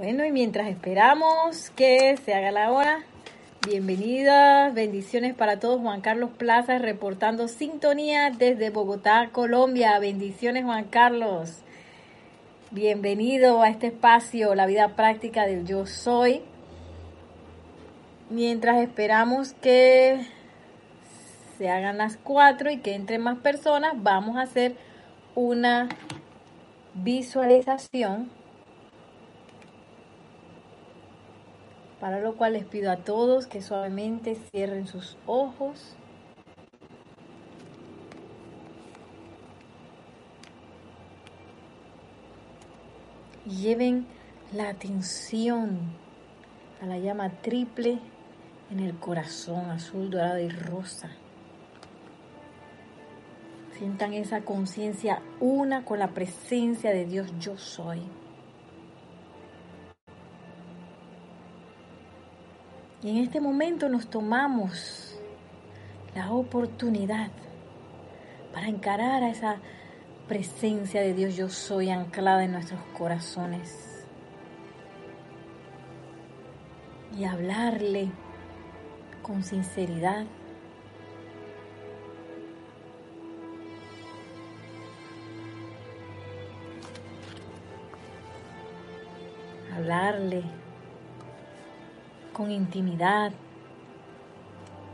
Bueno, y mientras esperamos que se haga la hora, bienvenidas, bendiciones para todos. Juan Carlos Plaza reportando sintonía desde Bogotá, Colombia. Bendiciones, Juan Carlos. Bienvenido a este espacio, la vida práctica del yo soy. Mientras esperamos que se hagan las cuatro y que entren más personas, vamos a hacer una visualización para lo cual les pido a todos que suavemente cierren sus ojos. Y lleven la atención a la llama triple en el corazón azul, dorado y rosa. Sientan esa conciencia una con la presencia de Dios yo soy. Y en este momento nos tomamos la oportunidad para encarar a esa presencia de Dios yo soy anclada en nuestros corazones y hablarle con sinceridad. Hablarle con intimidad,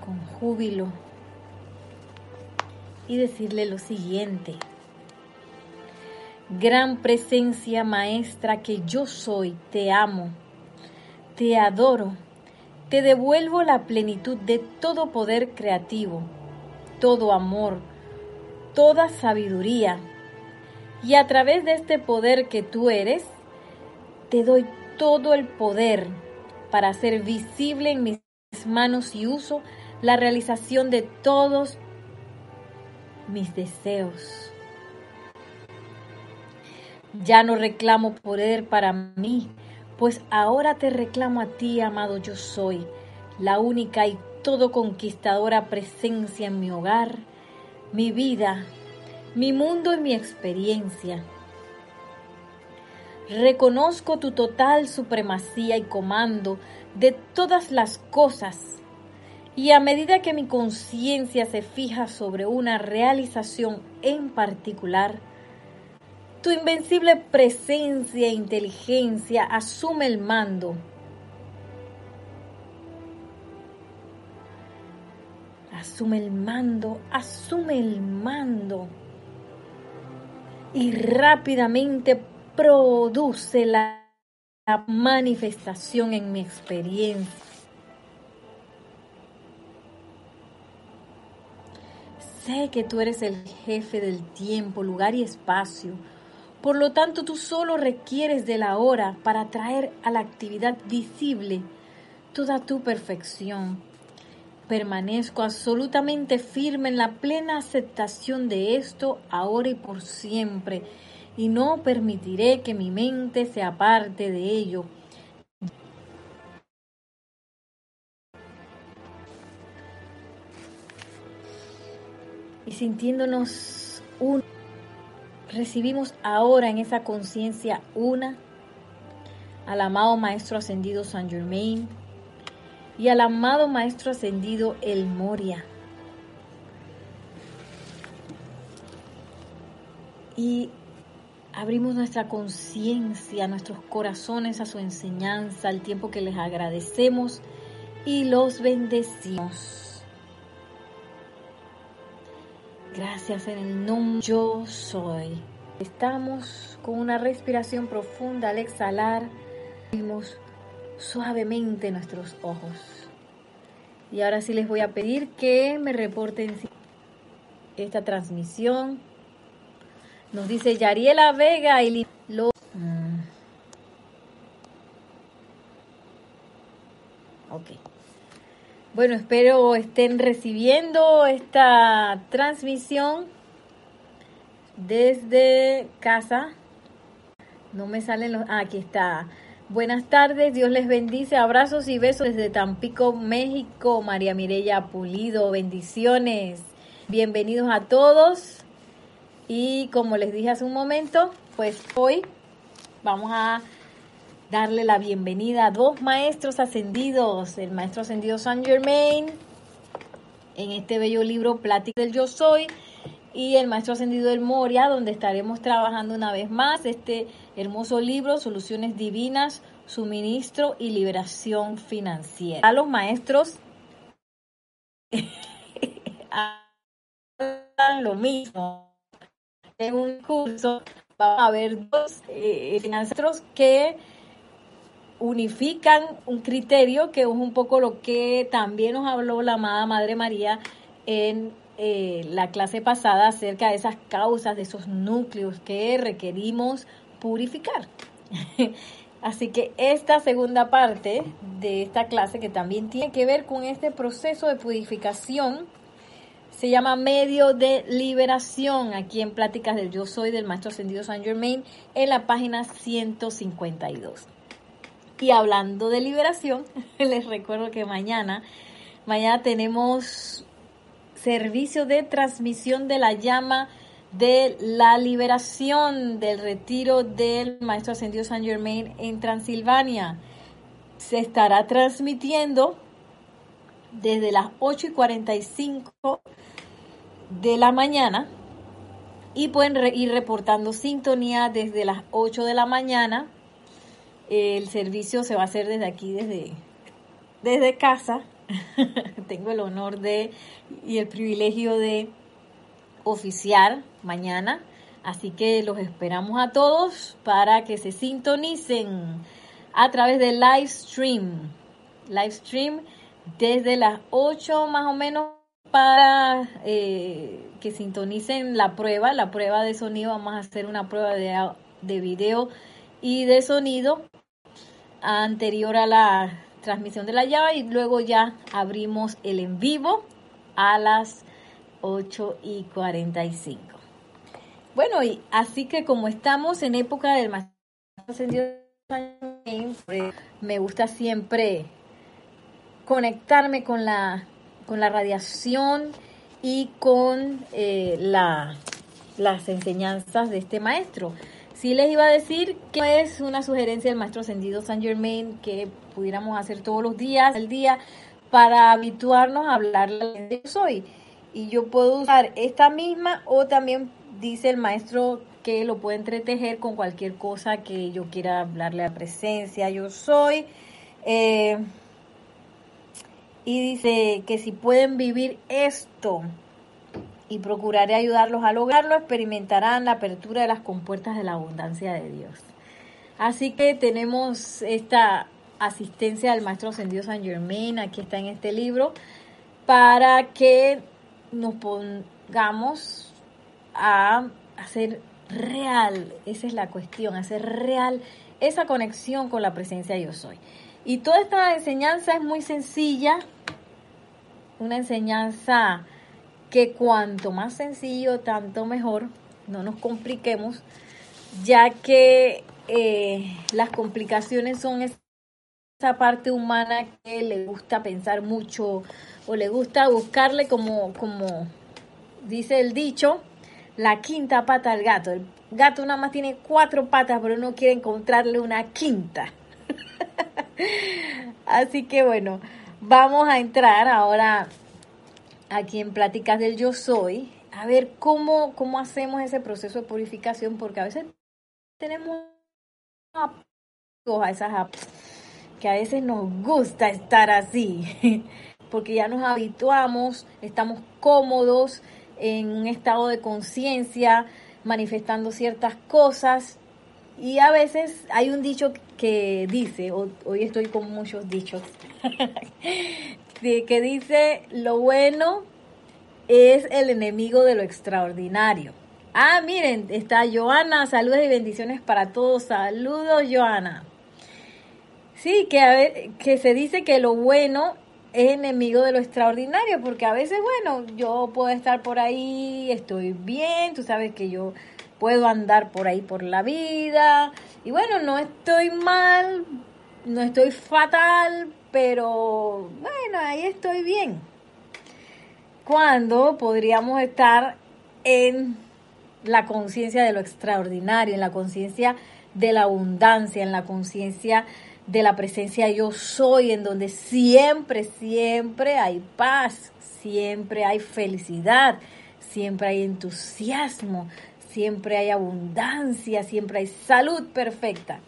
con júbilo y decirle lo siguiente. Gran presencia maestra que yo soy, te amo, te adoro, te devuelvo la plenitud de todo poder creativo, todo amor, toda sabiduría. Y a través de este poder que tú eres, te doy todo el poder para hacer visible en mis manos y uso la realización de todos mis deseos. Ya no reclamo poder para mí, pues ahora te reclamo a ti, amado yo soy, la única y todo conquistadora presencia en mi hogar, mi vida, mi mundo y mi experiencia. Reconozco tu total supremacía y comando de todas las cosas. Y a medida que mi conciencia se fija sobre una realización en particular, tu invencible presencia e inteligencia asume el mando. Asume el mando, asume el mando. Y rápidamente produce la, manifestación en mi experiencia. Sé que tú eres el jefe del tiempo, lugar y espacio. Por lo tanto, tú solo requieres de la hora para traer a la actividad visible toda tu perfección. Permanezco absolutamente firme en la plena aceptación de esto ahora y por siempre y no permitiré que mi mente se aparte de ello. Y sintiéndonos un, recibimos ahora en esa conciencia una al amado Maestro Ascendido San Germain y al amado Maestro Ascendido El Moria. Y abrimos nuestra conciencia, nuestros corazones a su enseñanza, al tiempo que les agradecemos y los bendecimos. Gracias en el nombre yo soy. Estamos con una respiración profunda al exhalar. Abrimos suavemente nuestros ojos. Y ahora sí les voy a pedir que me reporten esta transmisión nos dice Yariela Vega y lo... Mm. Ok. Bueno, espero estén recibiendo esta transmisión desde casa. No me salen los... Ah, aquí está. Buenas tardes, Dios les bendice. Abrazos y besos desde Tampico, México. María Mireya Pulido, bendiciones. Bienvenidos a todos. Y como les dije hace un momento, pues hoy vamos a darle la bienvenida a dos maestros ascendidos, el maestro ascendido Saint Germain, en este bello libro Plática del Yo Soy, y el maestro ascendido del Moria, donde estaremos trabajando una vez más este hermoso libro, Soluciones Divinas, Suministro y Liberación Financiera. A los maestros lo mismo. En un curso vamos a ver dos eh, maestros que unifican un criterio que es un poco lo que también nos habló la amada Madre María en eh, la clase pasada acerca de esas causas, de esos núcleos que requerimos purificar. Así que esta segunda parte de esta clase, que también tiene que ver con este proceso de purificación, se llama Medio de Liberación, aquí en Pláticas del Yo Soy del Maestro Ascendido San Germain, en la página 152. Y hablando de liberación, les recuerdo que mañana, mañana tenemos servicio de transmisión de la llama de la liberación del retiro del Maestro Ascendido San Germain en Transilvania. Se estará transmitiendo desde las 8 y 45 de la mañana y pueden ir reportando sintonía desde las 8 de la mañana el servicio se va a hacer desde aquí, desde, desde casa. Tengo el honor de y el privilegio de oficiar mañana. Así que los esperamos a todos para que se sintonicen a través del live stream. Live stream desde las 8 más o menos para eh, que sintonicen la prueba, la prueba de sonido. Vamos a hacer una prueba de, de video y de sonido anterior a la transmisión de la llave y luego ya abrimos el en vivo a las 8 y 45. Bueno, y así que como estamos en época del más ascendido, me gusta siempre conectarme con la, con la radiación y con eh, la, las enseñanzas de este maestro. Sí les iba a decir que es una sugerencia del maestro ascendido San Germain que pudiéramos hacer todos los días, el día, para habituarnos a hablar de soy. Y yo puedo usar esta misma o también dice el maestro que lo puede entretejer con cualquier cosa que yo quiera hablarle a presencia, yo soy. Eh, y dice que si pueden vivir esto, y procuraré ayudarlos a lograrlo, experimentarán la apertura de las compuertas de la abundancia de Dios. Así que tenemos esta asistencia del Maestro Ascendido San Germain, aquí está en este libro, para que nos pongamos a hacer real, esa es la cuestión, hacer real esa conexión con la presencia de yo soy. Y toda esta enseñanza es muy sencilla, una enseñanza que cuanto más sencillo, tanto mejor, no nos compliquemos, ya que eh, las complicaciones son esa parte humana que le gusta pensar mucho o le gusta buscarle como, como dice el dicho, la quinta pata al gato. El gato nada más tiene cuatro patas, pero no quiere encontrarle una quinta. Así que bueno, vamos a entrar ahora aquí en Pláticas del Yo Soy, a ver cómo, cómo hacemos ese proceso de purificación, porque a veces tenemos a esas que a veces nos gusta estar así, porque ya nos habituamos, estamos cómodos en un estado de conciencia, manifestando ciertas cosas, y a veces hay un dicho que dice, hoy estoy con muchos dichos, que dice, lo bueno es el enemigo de lo extraordinario. Ah, miren, está Joana, saludos y bendiciones para todos. Saludos, Joana. Sí, que, que se dice que lo bueno es enemigo de lo extraordinario, porque a veces, bueno, yo puedo estar por ahí, estoy bien, tú sabes que yo puedo andar por ahí por la vida, y bueno, no estoy mal, no estoy fatal, pero bueno, ahí estoy bien. Cuando podríamos estar en la conciencia de lo extraordinario, en la conciencia de la abundancia, en la conciencia de la presencia yo soy, en donde siempre, siempre hay paz, siempre hay felicidad, siempre hay entusiasmo, siempre hay abundancia, siempre hay salud perfecta.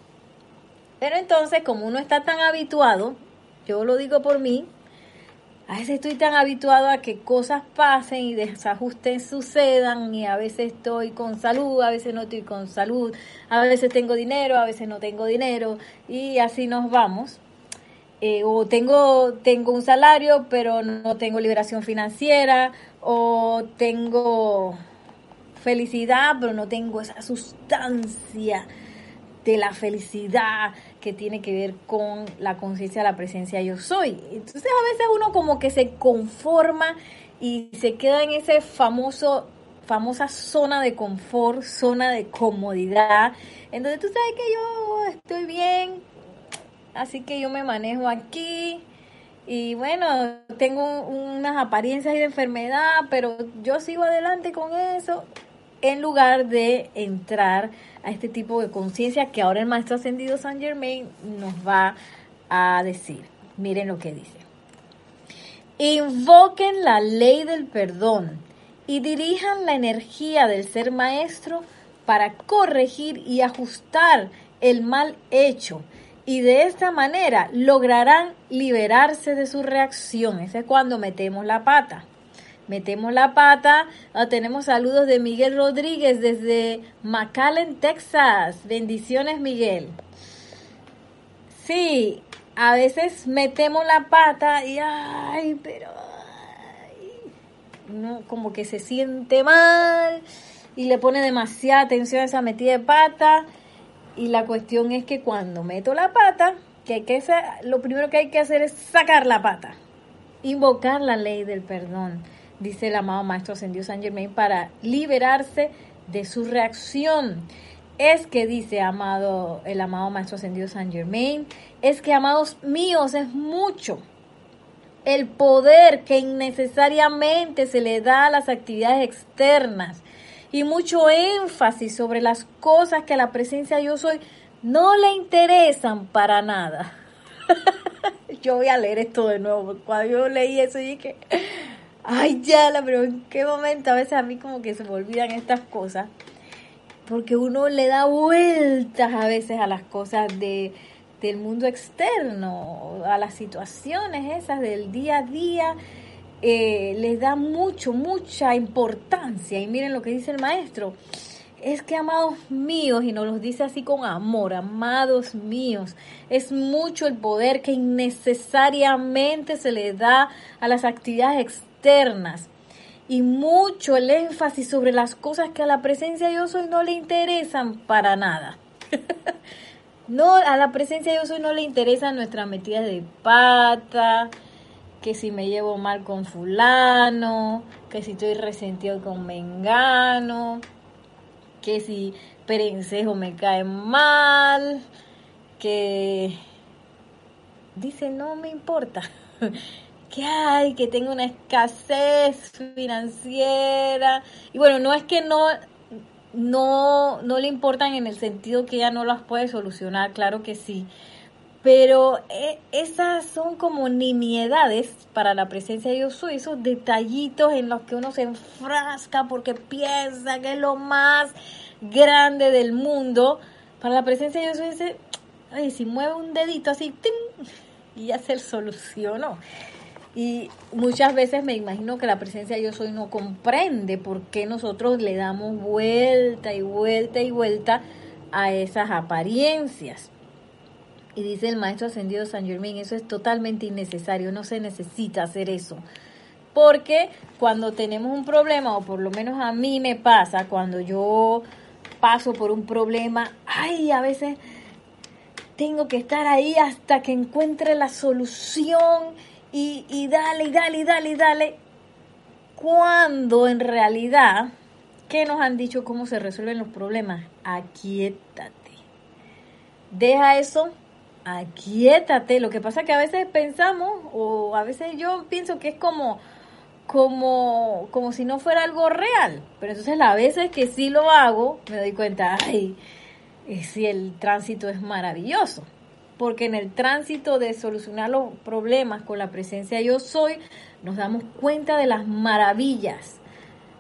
Pero entonces, como uno está tan habituado, yo lo digo por mí, a veces estoy tan habituado a que cosas pasen y desajustes sucedan y a veces estoy con salud, a veces no estoy con salud, a veces tengo dinero, a veces no tengo dinero y así nos vamos. Eh, o tengo, tengo un salario pero no tengo liberación financiera o tengo felicidad pero no tengo esa sustancia de la felicidad que tiene que ver con la conciencia de la presencia yo soy. Entonces a veces uno como que se conforma y se queda en ese famoso famosa zona de confort, zona de comodidad, en donde tú sabes que yo estoy bien, así que yo me manejo aquí y bueno, tengo unas apariencias de enfermedad, pero yo sigo adelante con eso en lugar de entrar a este tipo de conciencia que ahora el maestro ascendido San Germain nos va a decir. Miren lo que dice. Invoquen la ley del perdón y dirijan la energía del ser maestro para corregir y ajustar el mal hecho y de esta manera lograrán liberarse de su reacción. Ese es cuando metemos la pata metemos la pata. Ah, tenemos saludos de Miguel Rodríguez desde McAllen, Texas. Bendiciones, Miguel. Sí, a veces metemos la pata y ay, pero no, como que se siente mal y le pone demasiada atención a esa metida de pata. Y la cuestión es que cuando meto la pata, que hay que lo primero que hay que hacer es sacar la pata, invocar la ley del perdón dice el amado Maestro Ascendido San Germain, para liberarse de su reacción. Es que dice amado, el amado Maestro Ascendido San Germain, es que amados míos es mucho el poder que innecesariamente se le da a las actividades externas y mucho énfasis sobre las cosas que a la presencia yo soy no le interesan para nada. yo voy a leer esto de nuevo, cuando yo leí eso dije, ay, ya, pero en qué momento a veces a mí como que se me olvidan estas cosas, porque uno le da vueltas a veces a las cosas de, del mundo externo, a las situaciones esas del día a día, eh, les da mucho, mucha importancia. Y miren lo que dice el maestro. Es que amados míos, y nos los dice así con amor, amados míos, es mucho el poder que innecesariamente se le da a las actividades externas y mucho el énfasis sobre las cosas que a la presencia de yo soy no le interesan para nada. no, a la presencia de yo soy no le interesan nuestras metidas de pata, que si me llevo mal con fulano, que si estoy resentido con mengano, que si perencejo me cae mal, que dice no me importa. que hay, que tengo una escasez financiera. Y bueno, no es que no, no, no le importan en el sentido que ella no las puede solucionar, claro que sí. Pero eh, esas son como nimiedades para la presencia de Dios soy, esos detallitos en los que uno se enfrasca porque piensa que es lo más grande del mundo. Para la presencia de Dios dice, ay, si mueve un dedito así, y ya se solucionó. Y muchas veces me imagino que la presencia de yo soy no comprende por qué nosotros le damos vuelta y vuelta y vuelta a esas apariencias. Y dice el maestro ascendido San Germain, eso es totalmente innecesario, no se necesita hacer eso. Porque cuando tenemos un problema, o por lo menos a mí me pasa, cuando yo paso por un problema, ay, a veces tengo que estar ahí hasta que encuentre la solución y, y dale, y dale, y dale, y dale. Cuando en realidad, ¿qué nos han dicho cómo se resuelven los problemas? Aquietate. Deja eso, aquietate. Lo que pasa es que a veces pensamos, o a veces yo pienso que es como, como, como si no fuera algo real. Pero entonces las veces que sí lo hago, me doy cuenta, ay, si el tránsito es maravilloso. Porque en el tránsito de solucionar los problemas con la presencia yo soy, nos damos cuenta de las maravillas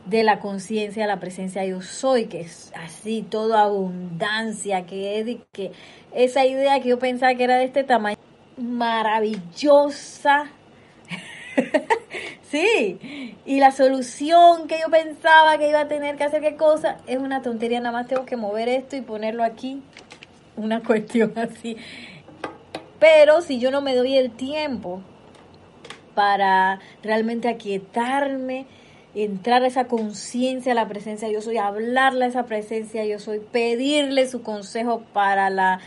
de la conciencia, la presencia yo soy, que es así, toda abundancia, que es que esa idea que yo pensaba que era de este tamaño, maravillosa. sí, y la solución que yo pensaba que iba a tener que hacer qué cosa, es una tontería, nada más tengo que mover esto y ponerlo aquí, una cuestión así. Pero si yo no me doy el tiempo para realmente aquietarme, entrar a esa conciencia, a la presencia yo soy, hablarle a esa presencia yo soy, pedirle su consejo para la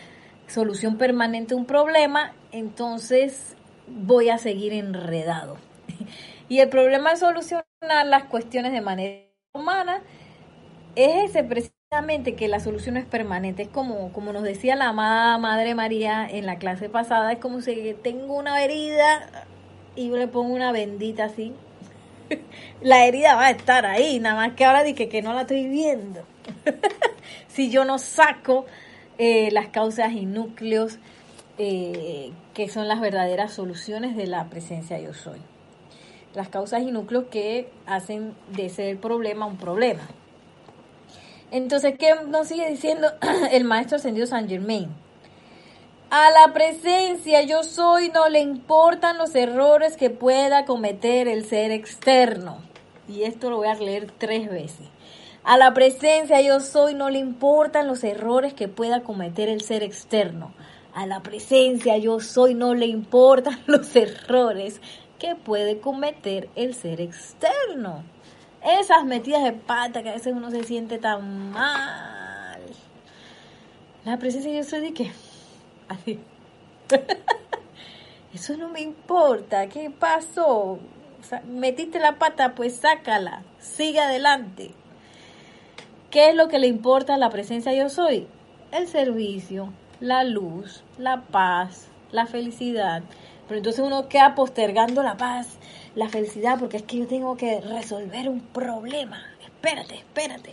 solución permanente de un problema, entonces voy a seguir enredado. Y el problema de solucionar las cuestiones de manera humana es ese que la solución es permanente. Es como, como nos decía la amada Madre María en la clase pasada, es como si tengo una herida y yo le pongo una bendita así la herida va a estar ahí, nada más que ahora dije que no la estoy viendo. si yo no saco eh, las causas y núcleos eh, que son las verdaderas soluciones de la presencia yo soy. Las causas y núcleos que hacen de ese problema un problema. Entonces, ¿qué nos sigue diciendo el maestro ascendido San Germain? A la presencia yo soy no le importan los errores que pueda cometer el ser externo. Y esto lo voy a leer tres veces. A la presencia yo soy no le importan los errores que pueda cometer el ser externo. A la presencia yo soy no le importan los errores que puede cometer el ser externo. Esas metidas de pata que a veces uno se siente tan mal. La presencia yo soy de que Eso no me importa. ¿Qué pasó? metiste la pata, pues sácala. Sigue adelante. ¿Qué es lo que le importa a la presencia yo soy? El servicio, la luz, la paz, la felicidad. Pero entonces uno queda postergando la paz, la felicidad, porque es que yo tengo que resolver un problema. Espérate, espérate.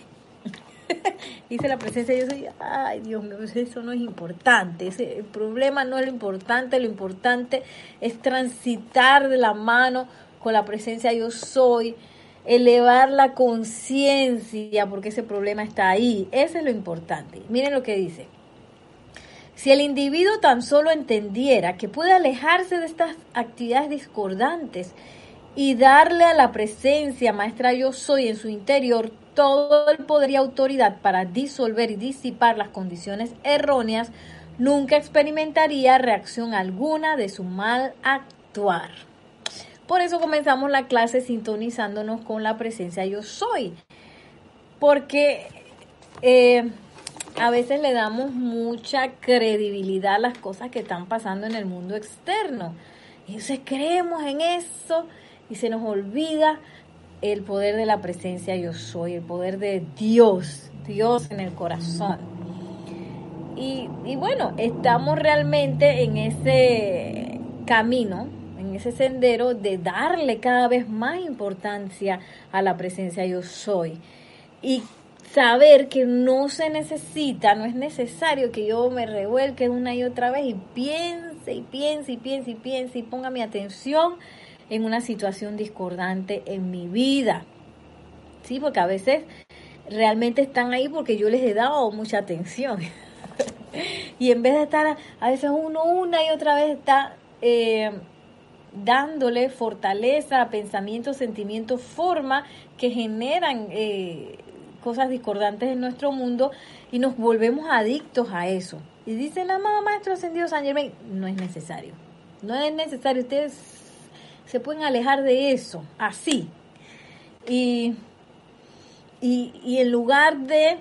Dice la presencia, yo soy, ay Dios mío, eso no es importante, ese, el problema no es lo importante, lo importante es transitar de la mano con la presencia yo soy, elevar la conciencia porque ese problema está ahí, eso es lo importante. Miren lo que dice. Si el individuo tan solo entendiera que puede alejarse de estas actividades discordantes y darle a la presencia, maestra yo soy en su interior, todo el poder y autoridad para disolver y disipar las condiciones erróneas, nunca experimentaría reacción alguna de su mal actuar. Por eso comenzamos la clase sintonizándonos con la presencia yo soy. Porque eh, a veces le damos mucha credibilidad a las cosas que están pasando en el mundo externo. Entonces creemos en eso y se nos olvida el poder de la presencia yo soy, el poder de Dios, Dios en el corazón. Y, bueno, estamos realmente en ese camino, en ese sendero de darle cada vez más importancia a la presencia yo soy. Y saber que no se necesita, no es necesario que yo me revuelque una y otra vez y piense y piense y piense y piense y ponga mi atención en una situación discordante en mi vida. Sí, porque a veces realmente están ahí porque yo les he dado mucha atención. y en vez de estar, a veces uno una y otra vez está eh, dándole fortaleza, pensamientos, sentimientos, forma que generan eh, cosas discordantes en nuestro mundo y nos volvemos adictos a eso. Y dice la mamá maestro ascendido San Germain, no es necesario. No es necesario. Ustedes se pueden alejar de eso, así. Y, y, en lugar de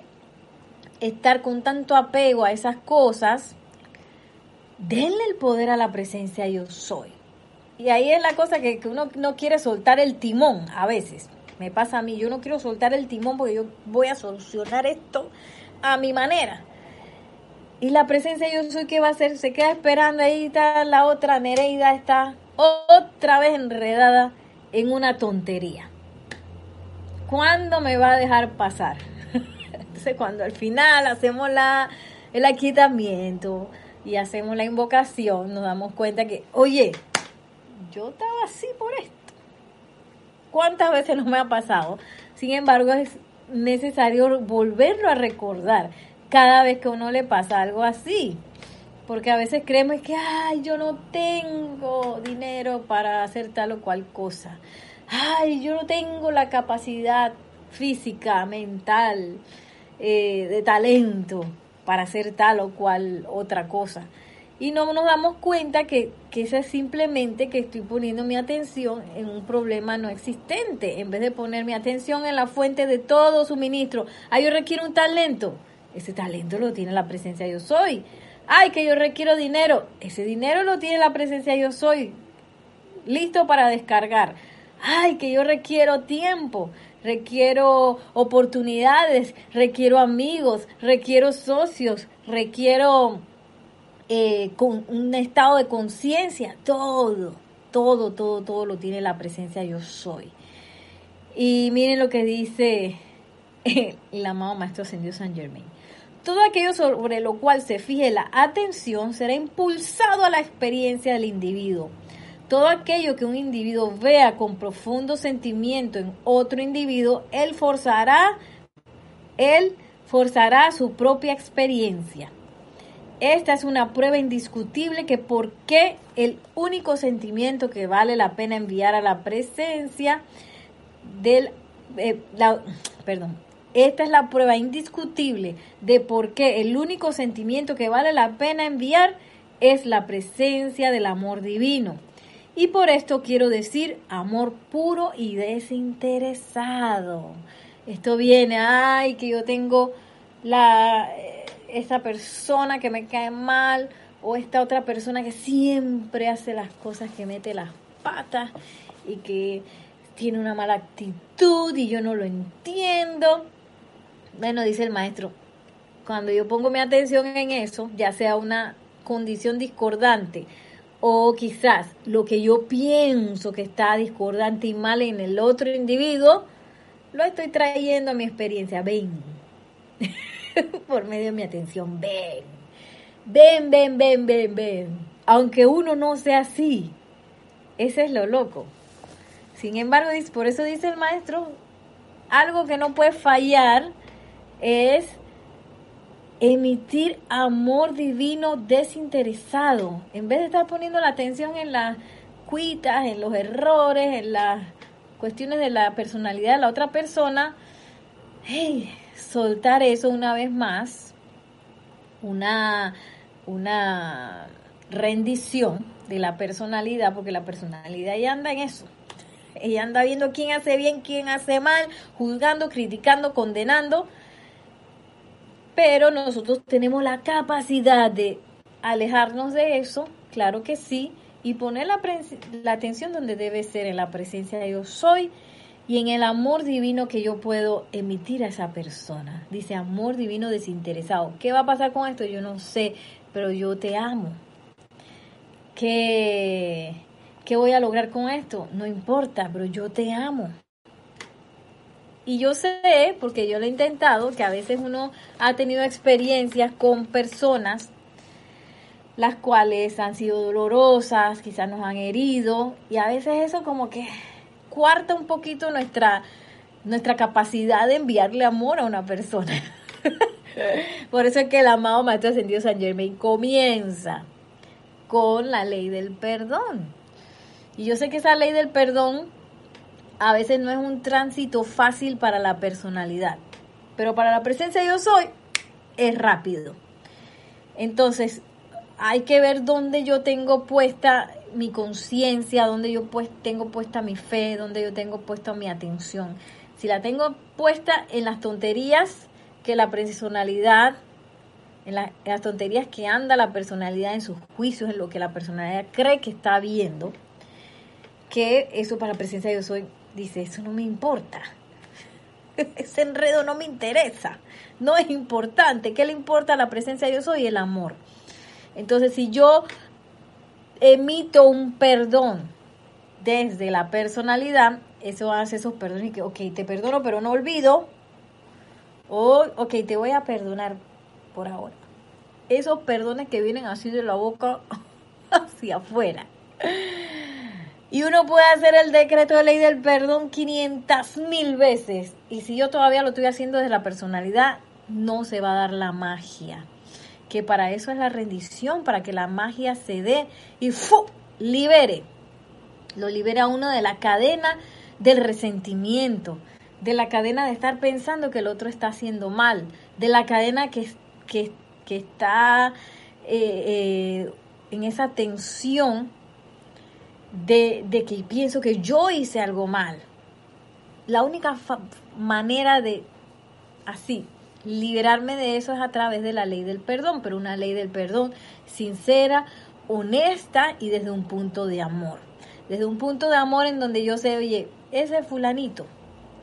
estar con tanto apego a esas cosas, denle el poder a la presencia yo soy. Y ahí es la cosa que, que, uno no quiere soltar el timón a veces. Me pasa a mí, yo no quiero soltar el timón porque yo voy a solucionar esto a mi manera. Y la presencia yo soy, ¿qué va a hacer? Se queda esperando ahí, está la otra Nereida, está otra vez enredada en una tontería. ¿Cuándo me va a dejar pasar? Entonces cuando al final hacemos la el aquietamiento y hacemos la invocación, nos damos cuenta que, oye, yo estaba así por esto. ¿Cuántas veces no me ha pasado? Sin embargo, es necesario volverlo a recordar cada vez que uno le pasa algo así. Porque a veces creemos que, ay, yo no tengo dinero para hacer tal o cual cosa. Ay, yo no tengo la capacidad física, mental, eh, de talento para hacer tal o cual otra cosa. Y no nos damos cuenta que, que eso es simplemente que estoy poniendo mi atención en un problema no existente, en vez de poner mi atención en la fuente de todo suministro. Ay, yo requiero un talento. Ese talento lo tiene la presencia yo soy. Ay, que yo requiero dinero. Ese dinero lo tiene la presencia yo soy. Listo para descargar. Ay, que yo requiero tiempo requiero oportunidades, requiero amigos, requiero socios, requiero eh, con un estado de conciencia, todo, todo, todo, todo lo tiene la presencia yo soy. Y miren lo que dice el amado Maestro Ascendido San Germain. Todo aquello sobre lo cual se fije la atención será impulsado a la experiencia del individuo todo aquello que un individuo vea con profundo sentimiento en otro individuo, él forzará, él forzará su propia experiencia. Esta es una prueba indiscutible que por qué el único sentimiento que vale la pena enviar a la presencia del eh, perdón, esta es la prueba indiscutible de por qué el único sentimiento que vale la pena enviar es la presencia del amor divino. Y por esto quiero decir amor puro y desinteresado. Esto viene, ay, que yo tengo la eh, esa persona que me cae mal o esta otra persona que siempre hace las cosas que mete las patas y que tiene una mala actitud y yo no lo entiendo. Bueno, dice el maestro, cuando yo pongo mi atención en eso, ya sea una condición discordante, o quizás lo que yo pienso que está discordante y mal en el otro individuo, lo estoy trayendo a mi experiencia. Ven, por medio de mi atención, ven, ven, ven, ven, ven, ven. Aunque uno no sea así, ese es lo loco. Sin embargo, por eso dice el maestro, algo que no puede fallar es emitir amor divino desinteresado, en vez de estar poniendo la atención en las cuitas, en los errores, en las cuestiones de la personalidad de la otra persona, soltar eso una vez más, una, una rendición de la personalidad, porque la personalidad ya anda en eso. Ella anda viendo quién hace bien, quién hace mal, juzgando, criticando, condenando pero nosotros tenemos la capacidad de alejarnos de eso, claro que sí, y poner la, atención donde debe ser, en la presencia de yo soy y en el amor divino que yo puedo emitir a esa persona. Dice amor divino desinteresado. ¿Qué va a pasar con esto? Yo no sé, pero yo te amo. ¿Qué, qué voy a lograr con esto? No importa, pero yo te amo. Y yo sé, porque yo lo he intentado, que a veces uno ha tenido experiencias con personas las cuales han sido dolorosas, quizás nos han herido, y a veces eso como que cuarta un poquito nuestra, nuestra capacidad de enviarle amor a una persona. Por eso es que el amado Maestro Ascendido San Germain comienza con la ley del perdón. Y yo sé que esa ley del perdón a veces no es un tránsito fácil para la personalidad, pero para la presencia yo soy es rápido. Entonces, hay que ver dónde yo tengo puesta mi conciencia, dónde yo pues tengo puesta mi fe, dónde yo tengo puesta mi atención. Si la tengo puesta en las tonterías que la personalidad, en, en las tonterías que anda la personalidad en sus juicios, en lo que la personalidad cree que está viendo, que eso para la presencia yo soy dice, eso no me importa. Ese enredo no me interesa. No es importante. ¿Qué le importa la presencia de Dios soy? El amor. Entonces, si yo emito un perdón desde la personalidad, eso hace esos perdones que, ok, te perdono, pero no olvido. O, ok, te voy a perdonar por ahora. esos perdones que vienen así de la boca hacia afuera. Y uno puede hacer el decreto de ley del perdón 500 mil veces. Y si yo todavía lo estoy haciendo desde la personalidad, no se va a dar la magia. Que para eso es la rendición, para que la magia se dé y ¡fu! libere. Lo libera uno de la cadena del resentimiento, de la cadena de estar pensando que el otro está haciendo mal, de la cadena que, que, está eh, eh, en esa tensión de, de, que pienso que yo hice algo mal. La única manera de así liberarme de eso es a través de la ley del perdón, pero una ley del perdón sincera, honesta y desde un punto de amor. Desde un punto de amor en donde yo sé, oye, ese fulanito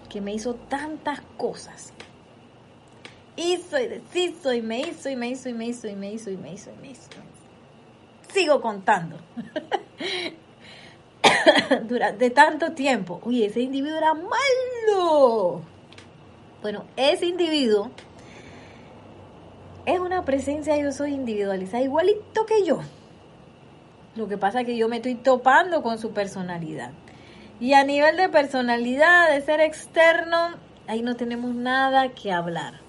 que me hizo tantas cosas, hizo y deshizo y me hizo y me hizo y me hizo y me hizo y me hizo y me hizo. Sigo contando. Durante tanto tiempo. Oye, ese individuo era malo. Bueno, ese individuo es una presencia, yo soy individualizada, igualito que yo. Lo que pasa es que yo me estoy topando con su personalidad. Y a nivel de personalidad, de ser externo, ahí no tenemos nada que hablar.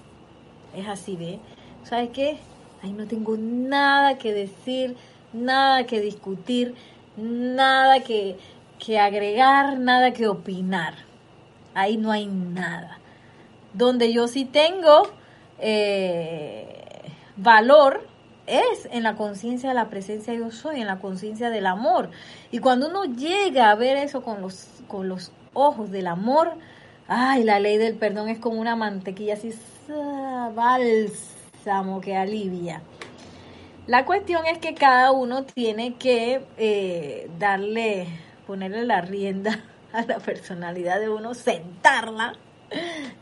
Es así, ¿ve? ¿Sabes qué? Ahí no tengo nada que decir, nada que discutir, nada que, que agregar, nada que opinar. Ahí no hay nada. Donde yo sí tengo eh, valor es en la conciencia de la presencia yo soy, en la conciencia del amor. Y cuando uno llega a ver eso con los, con los ojos del amor, ay, la ley del perdón es como una mantequilla así, bálsamo que alivia. La cuestión es que cada uno tiene que eh, darle, ponerle la rienda a la personalidad de uno, sentarla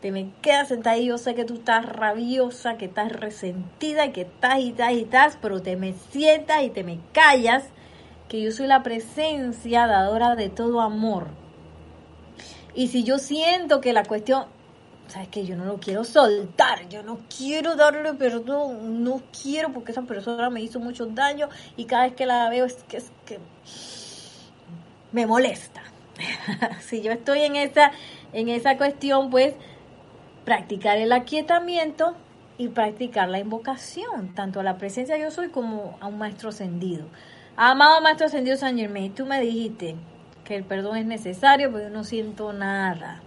te me quedas sentada y yo sé que tú estás rabiosa, que estás resentida, que estás y estás y estás, pero te me sientas y te me callas, que yo soy la presencia dadora de todo amor. Y si yo siento que la cuestión, sabes que yo no lo quiero soltar, yo no quiero darle perdón, no quiero porque esa persona me hizo mucho daño y cada vez que la veo es que, es que me molesta. si yo estoy en esa en esa cuestión, pues, practicar el aquietamiento y practicar la invocación, tanto a la presencia yo soy como a un maestro ascendido. Amado maestro ascendido San Germain, tú me dijiste que el perdón es necesario, pero yo no siento nada.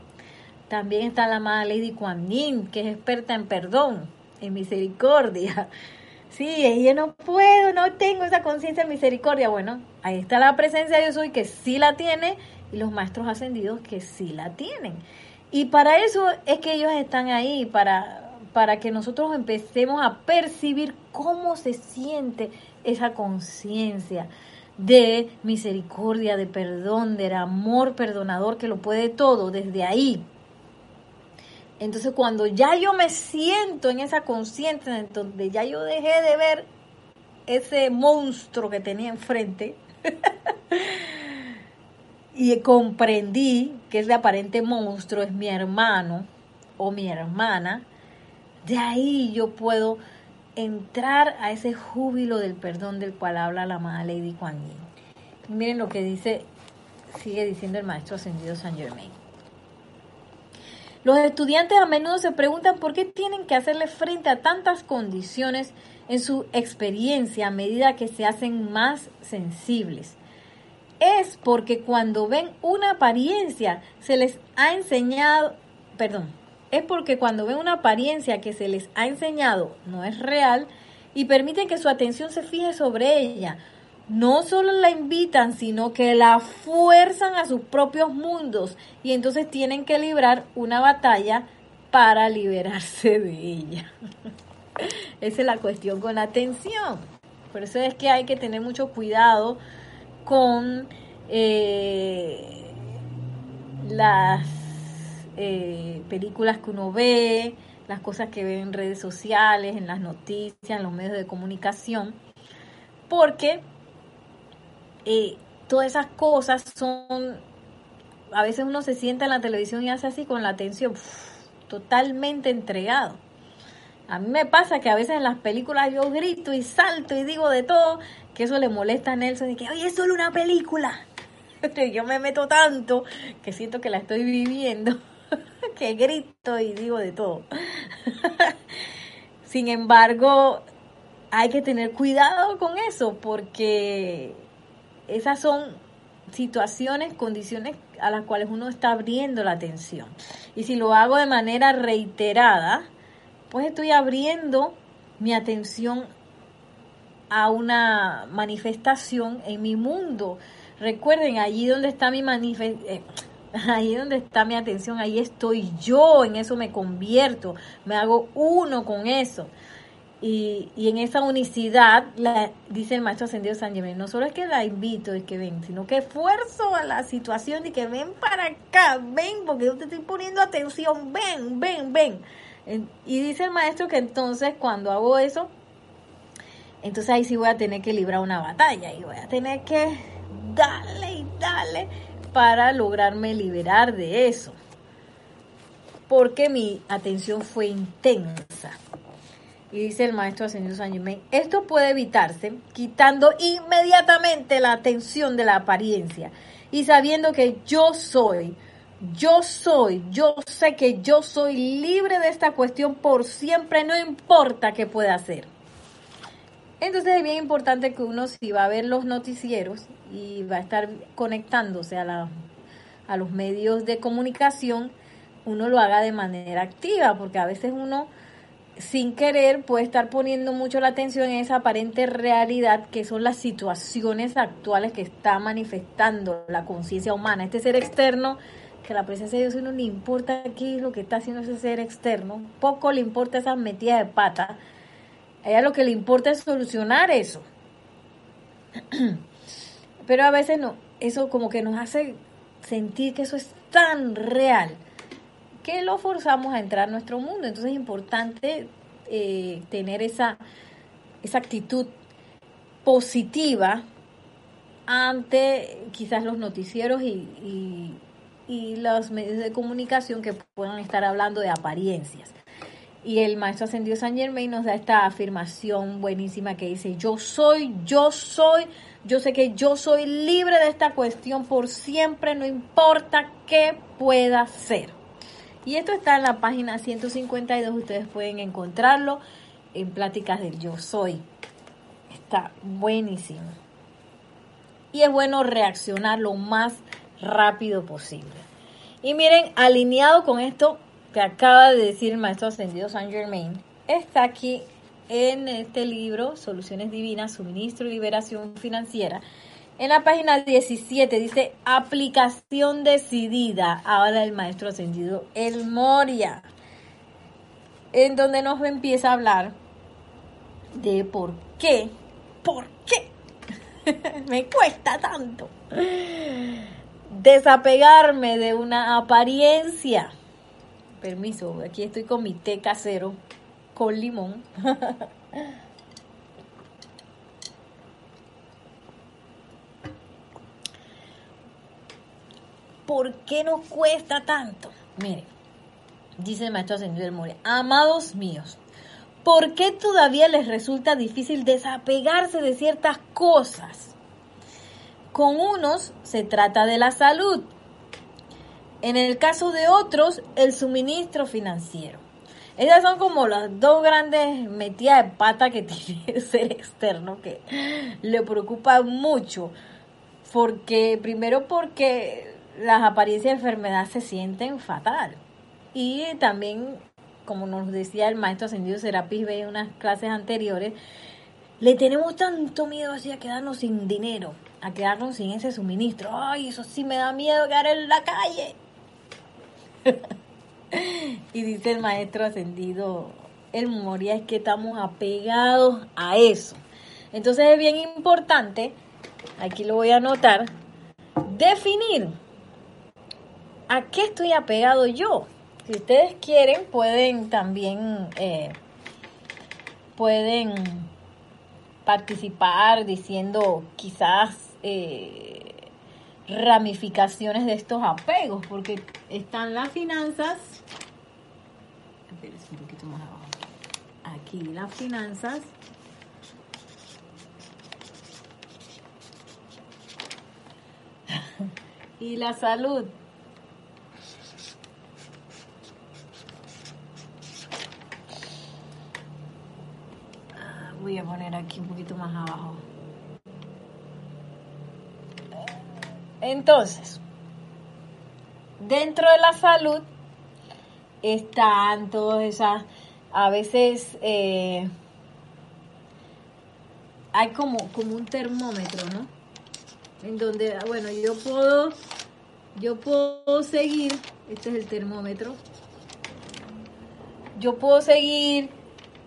También está la amada Lady Kuan Yin, que es experta en perdón, en misericordia. Sí, yo no puedo, no tengo esa conciencia de misericordia. Bueno, ahí está la presencia de yo soy que sí la tiene y los maestros ascendidos que sí la tienen. Y para eso es que ellos están ahí, para, para que nosotros empecemos a percibir cómo se siente esa conciencia de misericordia, de perdón, de amor perdonador que lo puede todo desde ahí. Entonces cuando ya yo me siento en esa conciencia, donde ya yo dejé de ver ese monstruo que tenía enfrente, y comprendí que ese aparente monstruo es mi hermano o mi hermana, de ahí yo puedo entrar a ese júbilo del perdón del cual habla la amada Lady Kuan Yin. Miren lo que dice, sigue diciendo el maestro ascendido San Germain. Los estudiantes a menudo se preguntan por qué tienen que hacerle frente a tantas condiciones en su experiencia a medida que se hacen más sensibles es porque cuando ven una apariencia se les ha enseñado, perdón, es porque cuando ven una apariencia que se les ha enseñado no es real y permiten que su atención se fije sobre ella. No solo la invitan, sino que la fuerzan a sus propios mundos y entonces tienen que librar una batalla para liberarse de ella. Esa es la cuestión con la atención. Por eso es que hay que tener mucho cuidado con eh, las eh, películas que uno ve, las cosas que ve en redes sociales, en las noticias, en los medios de comunicación, porque eh, todas esas cosas son, a veces uno se sienta en la televisión y hace así con la atención totalmente entregado. A mí me pasa que a veces en las películas yo grito y salto y digo de todo, que eso le molesta a Nelson y que, oye, es solo una película. yo me meto tanto que siento que la estoy viviendo, que grito y digo de todo. Sin embargo, hay que tener cuidado con eso porque esas son situaciones, condiciones a las cuales uno está abriendo la atención. Y si lo hago de manera reiterada, pues estoy abriendo mi atención a una manifestación en mi mundo. Recuerden, allí donde está mi manifestación, eh, donde está mi atención, ahí estoy yo, en eso me convierto, me hago uno con eso. Y, en esa unicidad, la, dice el maestro ascendido San Germán, no solo es que la invito y que ven, sino que esfuerzo a la situación y que ven para acá, ven, porque yo te estoy poniendo atención, ven, ven, ven. Y dice el maestro que entonces cuando hago eso, entonces ahí sí voy a tener que librar una batalla y voy a tener que darle y darle para lograrme liberar de eso. Porque mi atención fue intensa. Y dice el maestro Ascendido San Germain, esto puede evitarse quitando inmediatamente la atención de la apariencia y sabiendo que yo soy, yo soy, yo sé que yo soy libre de esta cuestión por siempre, no importa qué pueda hacer. Entonces es bien importante que uno si va a ver los noticieros y va a estar conectándose a, la, a los medios de comunicación, uno lo haga de manera activa, porque a veces uno sin querer puede estar poniendo mucho la atención en esa aparente realidad que son las situaciones actuales que está manifestando la conciencia humana, este ser externo, que la presencia de Dios no le importa qué es lo que está haciendo ese ser externo, poco le importa esa metida de pata, a ella lo que le importa es solucionar eso. Pero a veces no, eso como que nos hace sentir que eso es tan real que lo forzamos a entrar a nuestro mundo. Entonces es importante eh, tener esa, esa actitud positiva ante quizás los noticieros y, y, los medios de comunicación que puedan estar hablando de apariencias. Y el maestro ascendido San Germain nos da esta afirmación buenísima que dice, yo soy, yo soy, yo sé que yo soy libre de esta cuestión por siempre, no importa qué pueda ser. Y esto está en la página 152, ustedes pueden encontrarlo en Pláticas del Yo Soy. Está buenísimo. Y es bueno reaccionar lo más rápido posible. Y miren, alineado con esto que acaba de decir el maestro ascendido Saint Germain, está aquí en este libro, Soluciones Divinas, Suministro y Liberación Financiera, en la página 17 dice aplicación decidida. Ahora el maestro ascendido El Moria. En donde nos empieza a hablar de por qué, por qué me cuesta tanto desapegarme de una apariencia. Permiso, aquí estoy con mi té casero con limón. ¿por qué nos cuesta tanto? Mire, dice el maestro ascendido del More, amados míos, ¿por qué todavía les resulta difícil desapegarse de ciertas cosas? Con unos se trata de la salud, en el caso de otros, el suministro financiero. Esas son como las dos grandes metidas de pata que tiene el ser externo que le preocupa mucho. Porque, primero porque las apariencias de enfermedad se sienten fatal. Y también, como nos decía el maestro ascendido Serapis B en unas clases anteriores, le tenemos tanto miedo así a quedarnos sin dinero, a quedarnos sin ese suministro. Ay, eso sí me da miedo quedar en la calle. y dice el maestro ascendido, el Moria es que estamos apegados a eso. Entonces es bien importante, aquí lo voy a anotar, definir ¿a qué estoy apegado yo? Si ustedes quieren, pueden también, eh, pueden participar diciendo quizás eh, ramificaciones de estos apegos, porque están las finanzas. Un poquito más abajo. aquí las finanzas. y la salud. Ah, voy a poner aquí un poquito más abajo. Entonces, dentro de la salud están todas esas, a veces eh, hay como, como un termómetro, ¿no? En donde, bueno, yo puedo, yo puedo seguir, este es el termómetro, yo puedo seguir,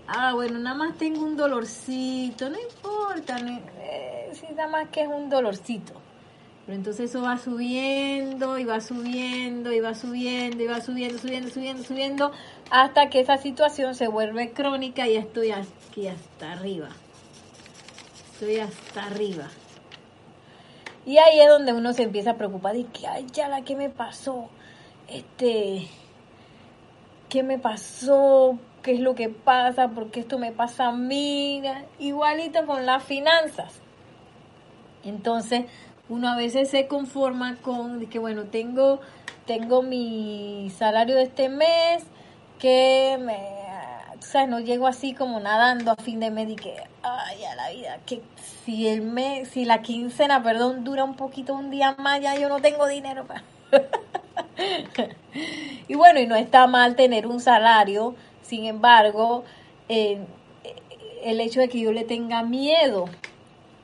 ah, bueno, nada más tengo un dolorcito, no importa, eh, si nada más que es un dolorcito pero entonces eso va subiendo y va subiendo y va subiendo y va subiendo, subiendo, subiendo, subiendo, hasta que esa situación se vuelve crónica y estoy aquí hasta arriba. Estoy hasta arriba. Y ahí es donde uno se empieza a preocupar y que, ay, ya la que me pasó, este, ¿qué me pasó? ¿Qué es lo que pasa? ¿Por qué esto me pasa a mí? Igualito con las finanzas. Entonces, uno a veces se conforma con que, bueno, tengo, tengo mi salario de este mes, que me, o no llego así como nadando a fin de mes y que, ay, a la vida, que si el mes, si la quincena, perdón, dura un poquito, un día más, ya yo no tengo dinero y bueno, y no está mal tener un salario, sin embargo, eh, el hecho de que yo le tenga miedo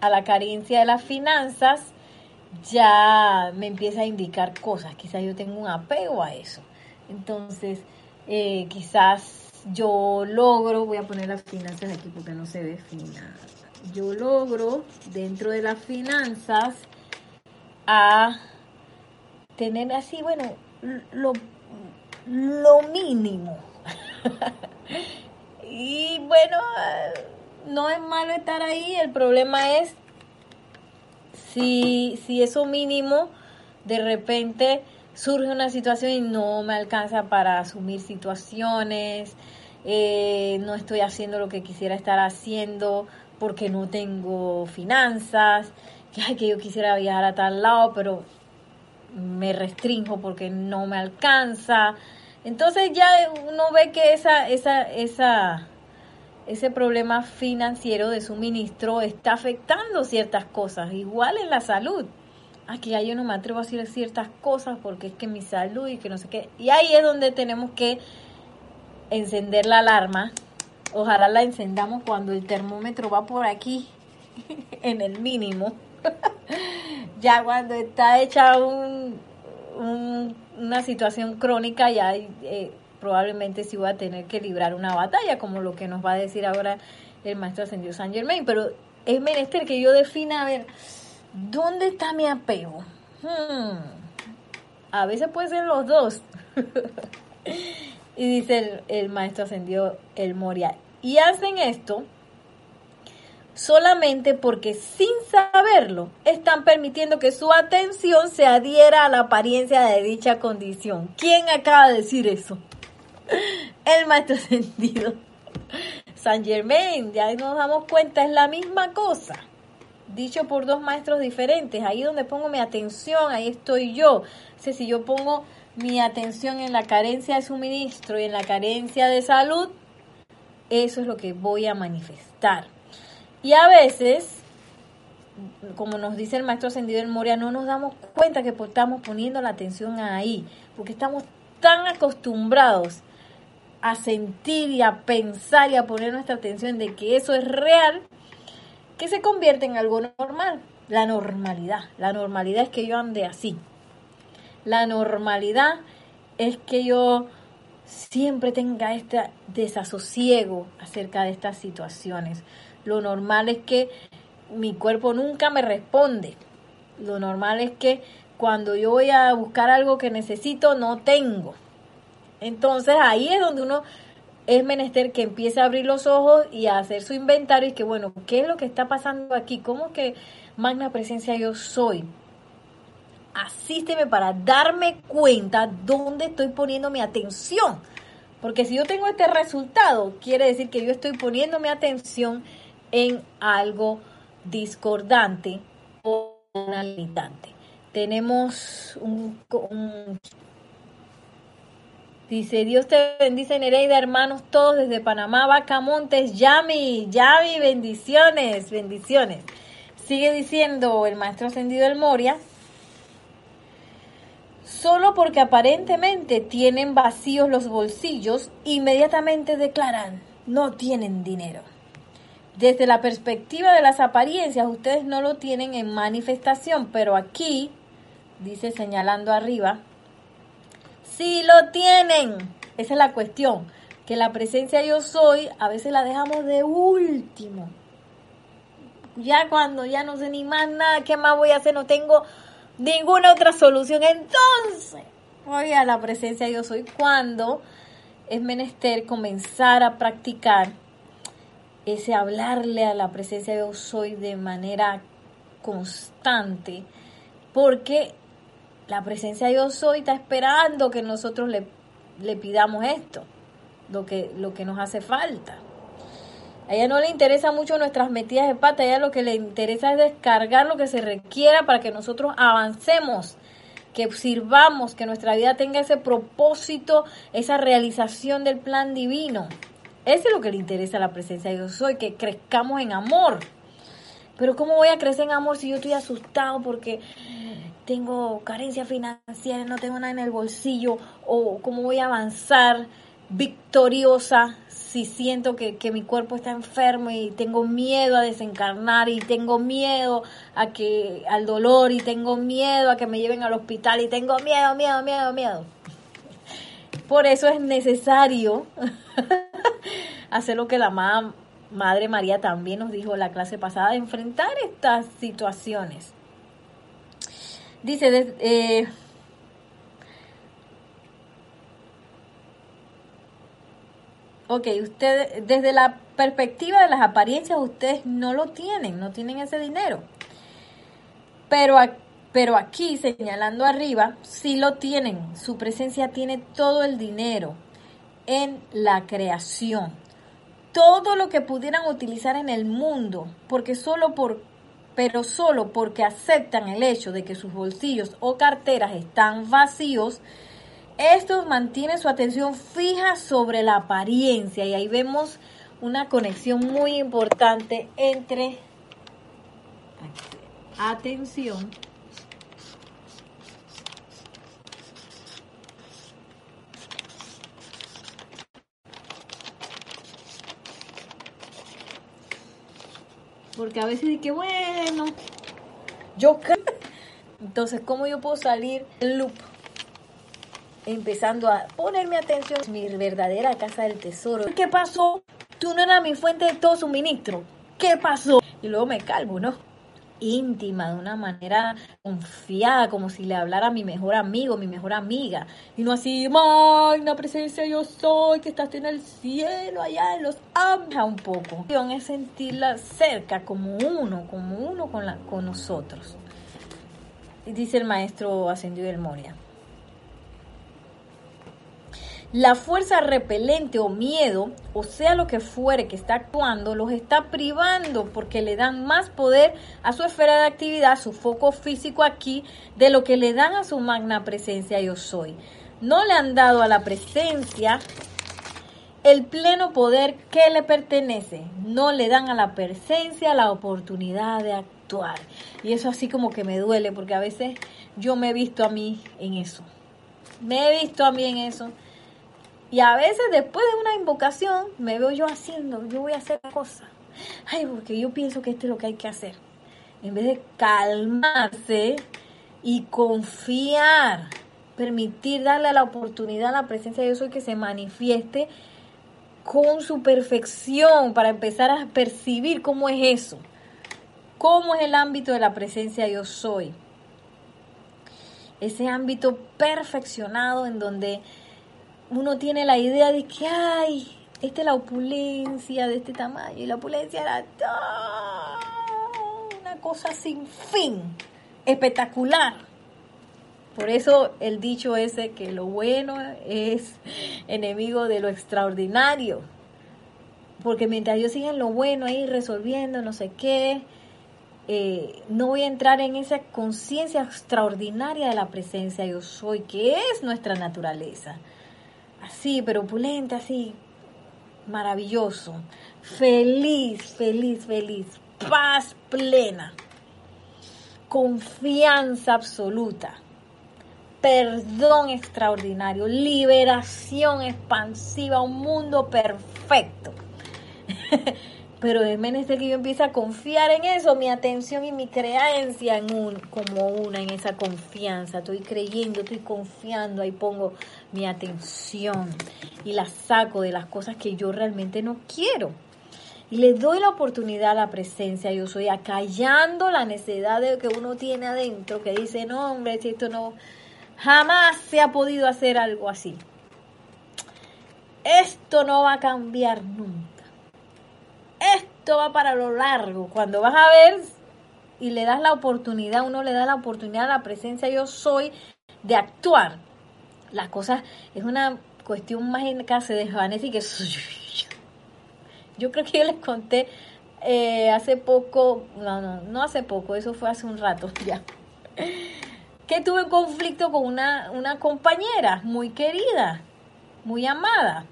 a la carencia de las finanzas, ya me empieza a indicar cosas. Quizás yo tengo un apego a eso. Entonces, eh, quizás yo logro, voy a poner las finanzas aquí porque no se ve fina. Yo logro dentro de las finanzas a tener así, bueno, lo, lo mínimo. y bueno, no es malo estar ahí, el problema es si, si eso mínimo de repente surge una situación y no me alcanza para asumir situaciones, eh, no estoy haciendo lo que quisiera estar haciendo porque no tengo finanzas, que, que yo quisiera viajar a tal lado, pero me restringo porque no me alcanza. Entonces ya uno ve que esa, esa, esa, ese problema financiero de suministro está afectando ciertas cosas, igual en la salud. Aquí yo no me atrevo a decir ciertas cosas porque es que mi salud y que no sé qué. Y ahí es donde tenemos que encender la alarma. Ojalá la encendamos cuando el termómetro va por aquí, en el mínimo. ya cuando está hecha un, una situación crónica, ya eh, probablemente sí voy a tener que librar una batalla, como lo que nos va a decir ahora el maestro ascendido San Germain. Pero es menester que yo defina, a ver, ¿dónde está mi apego? Hmm. A veces puede ser los dos. y dice el, el maestro ascendido El Moria. Y hacen esto solamente porque sin saberlo están permitiendo que su atención se adhiera a la apariencia de dicha condición. ¿Quién acaba de decir eso? el maestro sentido. San Germain, ya nos damos cuenta, es la misma cosa. Dicho por dos maestros diferentes. Ahí donde pongo mi atención, ahí estoy yo. si yo pongo mi atención en la carencia de suministro y en la carencia de salud, eso es lo que voy a manifestar. Y a veces, como nos dice el maestro ascendido del Moria, no nos damos cuenta que estamos poniendo la atención ahí, porque estamos tan acostumbrados a sentir y a pensar y a poner nuestra atención de que eso es real, que se convierte en algo normal. La normalidad. La normalidad es que yo ande así. La normalidad es que yo siempre tenga este desasosiego acerca de estas situaciones. Lo normal es que mi cuerpo nunca me responde. Lo normal es que cuando yo voy a buscar algo que necesito, no tengo. Entonces ahí es donde uno es menester que empiece a abrir los ojos y a hacer su inventario y que, bueno, ¿qué es lo que está pasando aquí? ¿Cómo que magna presencia yo soy? Asísteme para darme cuenta dónde estoy poniendo mi atención. Porque si yo tengo este resultado, quiere decir que yo estoy poniendo mi atención en algo discordante o limitante. Tenemos un, Dice, Dios te bendice, Nereida, hermanos, todos desde Panamá, Vacamontes, Yami, Yami, bendiciones, bendiciones. Sigue diciendo el maestro ascendido del Moria, solo porque aparentemente tienen vacíos los bolsillos, inmediatamente declaran, no tienen dinero. Desde la perspectiva de las apariencias, ustedes no lo tienen en manifestación, pero aquí, dice señalando arriba, sí lo tienen. Esa es la cuestión, que la presencia yo soy a veces la dejamos de último. Ya cuando ya no sé ni más nada, ¿qué más voy a hacer? No tengo ninguna otra solución. Entonces, voy a la presencia yo soy cuando es menester comenzar a practicar ese hablarle a la presencia yo soy de manera constante, porque la presencia yo soy está esperando que nosotros le, le pidamos esto, lo que, lo que nos hace falta. A ella no le interesa mucho nuestras metidas de pata, a ella lo que le interesa es descargar lo que se requiera para que nosotros avancemos, que sirvamos, que nuestra vida tenga ese propósito, esa realización del plan divino. Eso es lo que le interesa a la presencia de Dios hoy, que crezcamos en amor. Pero ¿cómo voy a crecer en amor si yo estoy asustado porque tengo carencia financiera, no tengo nada en el bolsillo? ¿O cómo voy a avanzar victoriosa si siento que, mi cuerpo está enfermo y tengo miedo a desencarnar y tengo miedo a que al dolor y tengo miedo a que me lleven al hospital y tengo miedo, miedo, miedo, miedo. Por eso es necesario hacer lo que la Madre María también nos dijo la clase pasada, enfrentar estas situaciones. Dice, eh, Ok, usted, desde la perspectiva de las apariencias, ustedes no lo tienen, no tienen ese dinero. Pero, pero aquí, señalando arriba, sí lo tienen. Su presencia tiene todo el dinero en la creación. Todo lo que pudieran utilizar en el mundo, porque solo por, pero solo porque aceptan el hecho de que sus bolsillos o carteras están vacíos, estos mantienen su atención fija sobre la apariencia. Y ahí vemos una conexión muy importante entre atención porque a veces dice que bueno yo entonces cómo yo puedo salir del loop empezando a ponerme atención en mi verdadera casa del tesoro. ¿Qué pasó? Tú no eras mi fuente de todo suministro. ¿Qué pasó? Y luego me calmo, ¿no? Íntima, de una manera confiada, como si le hablara a mi mejor amigo, mi mejor amiga, y no así, magna presencia yo soy, que estás en el cielo, allá en los ángeles, un poco. Es sentirla cerca, como uno, como uno con, la, con nosotros. Dice el maestro ascendido del Moria. La fuerza repelente o miedo, o sea lo que fuere que está actuando, los está privando porque le dan más poder a su esfera de actividad, su foco físico aquí, de lo que le dan a su magna presencia yo soy. No le han dado a la presencia el pleno poder que le pertenece. No le dan a la presencia la oportunidad de actuar. Y eso así como que me duele porque a veces yo me he visto a mí en eso. Me he visto a mí en eso y a veces después de una invocación me veo yo haciendo, yo voy a hacer cosas. Ay, porque yo pienso que esto es lo que hay que hacer. En vez de calmarse y confiar, permitir darle la oportunidad a la presencia de Dios soy que se manifieste con su perfección para empezar a percibir cómo es eso. Cómo es el ámbito de la presencia yo soy. Ese ámbito perfeccionado en donde uno tiene la idea de que, ay, esta es la opulencia de este tamaño, y la opulencia era una cosa sin fin, espectacular. Por eso el dicho ese que lo bueno es enemigo de lo extraordinario. Porque mientras yo siga en lo bueno ahí resolviendo no sé qué, eh, no voy a entrar en esa conciencia extraordinaria de la presencia yo soy, que es nuestra naturaleza. Así, pero opulente, así, maravilloso. Feliz, feliz, feliz. Paz plena. Confianza absoluta. Perdón extraordinario. Liberación expansiva. Un mundo perfecto. Pero es menester que yo empiece a confiar en eso, mi atención y mi creencia en un, como una, en esa confianza. Estoy creyendo, estoy confiando, ahí pongo mi atención y la saco de las cosas que yo realmente no quiero. Y le doy la oportunidad a la presencia, yo soy acallando la necesidad de que uno tiene adentro, que dice, no, hombre, si esto no, jamás se ha podido hacer algo así. Esto no va a cambiar nunca esto va para lo largo. Cuando vas a ver y le das la oportunidad, uno le da la oportunidad a la presencia yo soy de actuar. Las cosas es una cuestión mágica, se desvanece y que yo creo que yo les conté eh, hace poco, no, no, no hace poco, eso fue hace un rato ya, que tuve un conflicto con una, una compañera muy querida, muy amada,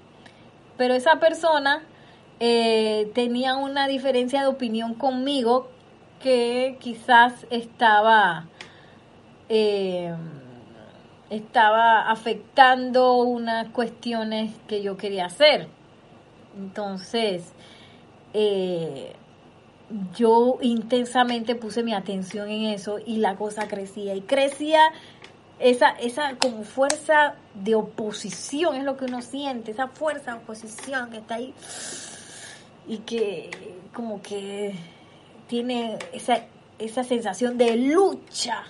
pero esa persona eh, tenía una diferencia de opinión conmigo que quizás estaba, eh, estaba afectando unas cuestiones que yo quería hacer. Entonces, eh, yo intensamente puse mi atención en eso y la cosa crecía y crecía esa, esa como fuerza de oposición, es lo que uno siente, esa fuerza de oposición que está ahí y que como que tiene esa, esa sensación de lucha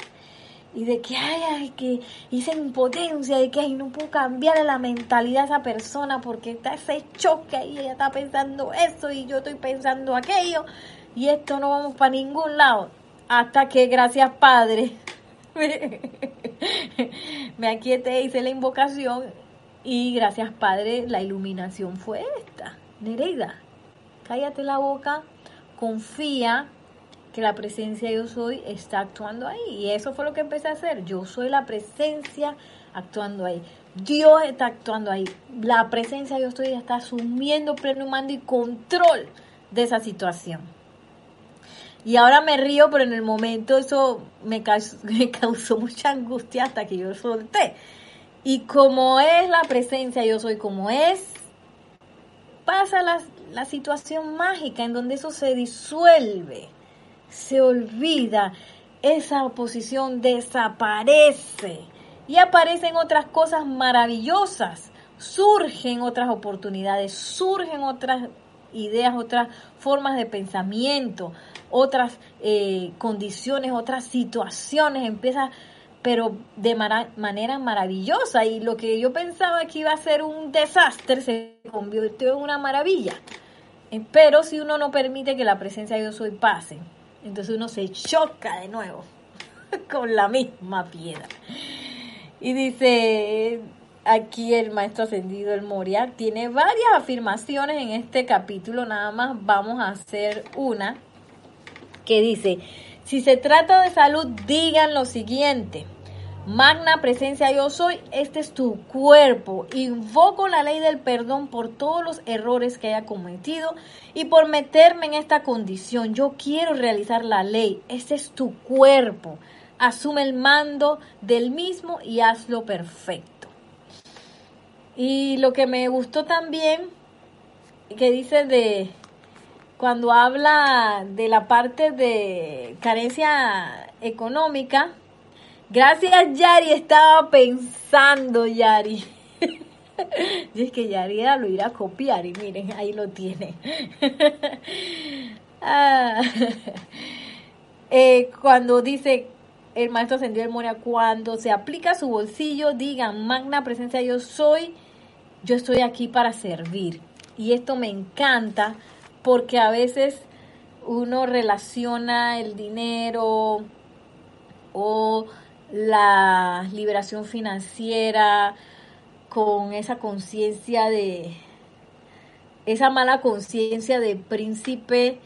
y de que ay, ay, que hice impotencia, de que ay, no puedo cambiar la mentalidad de esa persona porque está ese choque ahí, ella está pensando eso y yo estoy pensando aquello y esto no vamos para ningún lado. Hasta que, gracias Padre, me aquieté, hice la invocación y gracias Padre, la iluminación fue esta, Nereida cállate la boca, confía que la presencia yo soy está actuando ahí. Y eso fue lo que empecé a hacer. Yo soy la presencia actuando ahí. Dios está actuando ahí. La presencia yo estoy está asumiendo pleno mando y control de esa situación. Y ahora me río, pero en el momento eso me causó, me causó mucha angustia hasta que yo solté. Y como es la presencia yo soy, como es, pasa las, la situación mágica en donde eso se disuelve, se olvida, esa oposición desaparece y aparecen otras cosas maravillosas, surgen otras oportunidades, surgen otras ideas, otras formas de pensamiento, otras eh, condiciones, otras situaciones, empieza pero de manera maravillosa y lo que yo pensaba que iba a ser un desastre se convirtió en una maravilla. Eh, pero si uno no permite que la presencia de Dios soy pase, entonces uno se choca de nuevo con la misma piedra. Y dice aquí el maestro ascendido, el Moria, tiene varias afirmaciones en este capítulo, nada más vamos a hacer una que dice, si se trata de salud, digan lo siguiente. Magna presencia yo soy, este es tu cuerpo. Invoco la ley del perdón por todos los errores que haya cometido y por meterme en esta condición. Yo quiero realizar la ley. Este es tu cuerpo. Asume el mando del mismo y hazlo perfecto. Y lo que me gustó también, que dice de cuando habla de la parte de carencia económica, Gracias, Yari. Estaba pensando, Yari. y es que Yari lo irá a copiar y miren, ahí lo tiene. Ah. Eh, cuando dice el maestro ascendió el Moria, cuando se aplica su bolsillo, digan, magna presencia yo soy, yo estoy aquí para servir. Y esto me encanta porque a veces uno relaciona el dinero o la liberación financiera, con esa conciencia de, esa mala conciencia de príncipe,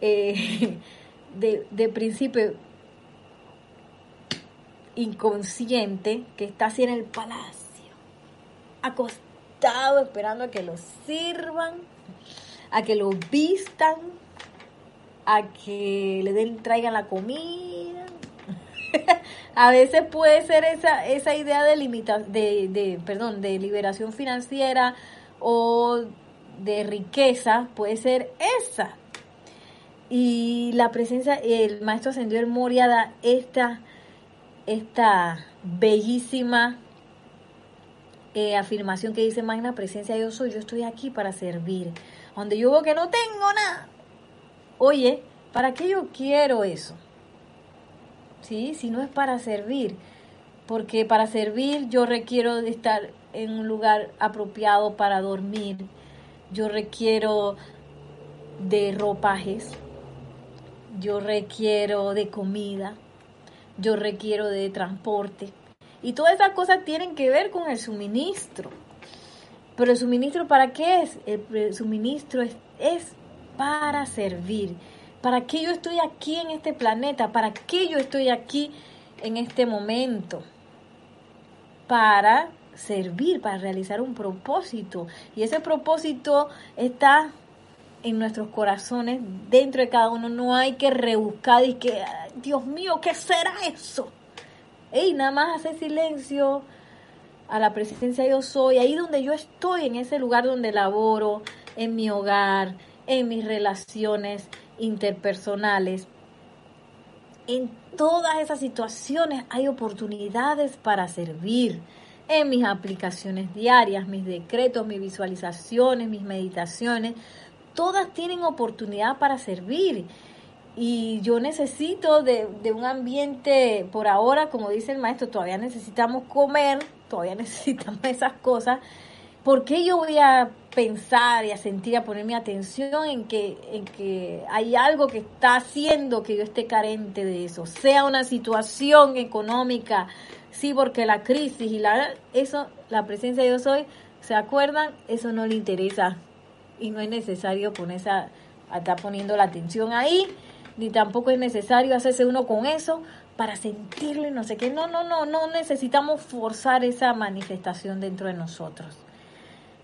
eh, de, de príncipe inconsciente que está así en el palacio, acostado esperando a que lo sirvan, a que lo vistan, a que le den, traigan la comida. a veces puede ser esa, esa idea de, limita, de, de, perdón, de liberación financiera o de riqueza, puede ser esa. Y la presencia, el maestro ascendió el Moria da esta, esta bellísima eh, afirmación que dice Magna Presencia yo soy, yo estoy aquí para servir. Donde yo veo que no tengo nada. Oye, ¿para qué yo quiero eso? ¿Sí? Si no es para servir. Porque para servir yo requiero de estar en un lugar apropiado para dormir. Yo requiero de ropajes. Yo requiero de comida. Yo requiero de transporte. Y todas esas cosas tienen que ver con el suministro. Pero el suministro para qué es? El suministro es, es para servir. ¿Para qué yo estoy aquí en este planeta? ¿Para qué yo estoy aquí en este momento? Para servir, para realizar un propósito. Y ese propósito está en nuestros corazones, dentro de cada uno. No hay que rebuscar y que, Dios mío, ¿qué será eso? Ey, nada más hacer silencio a la presencia yo soy, ahí donde yo estoy, en ese lugar donde laboro, en mi hogar, en mis relaciones interpersonales. En todas esas situaciones hay oportunidades para servir. En mis aplicaciones diarias, mis decretos, mis visualizaciones, mis meditaciones, todas tienen oportunidad para servir. Y yo necesito de, un ambiente, por ahora, como dice el maestro, todavía necesitamos comer, todavía necesitamos esas cosas. ¿Por qué yo voy a pensar y a sentir, a poner mi atención en que, en que hay algo que está haciendo que yo esté carente de eso? Sea una situación económica, sí, porque la crisis y la, eso, la presencia de yo soy, ¿se acuerdan? Eso no le interesa y no es necesario ponerse a estar poniendo la atención ahí ni tampoco es necesario hacerse uno con eso para sentirlo y no sé qué. No, no, no, no necesitamos forzar esa manifestación dentro de nosotros.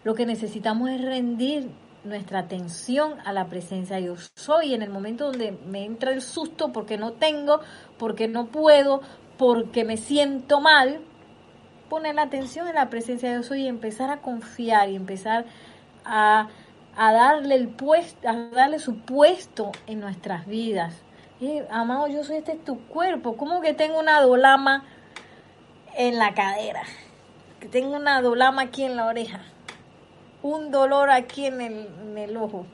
Lo que necesitamos es rendir nuestra atención a la presencia de yo soy en el momento donde me entra el susto porque no tengo, porque no puedo, porque me siento mal, poner la atención en la presencia de soy y empezar a confiar y empezar a a darle el puesto, a darle su puesto en nuestras vidas. Amado, yo soy este es tu cuerpo. ¿Cómo que tengo una dolama en la cadera? Que tengo una dolama aquí en la oreja. Un dolor aquí en el, en el ojo.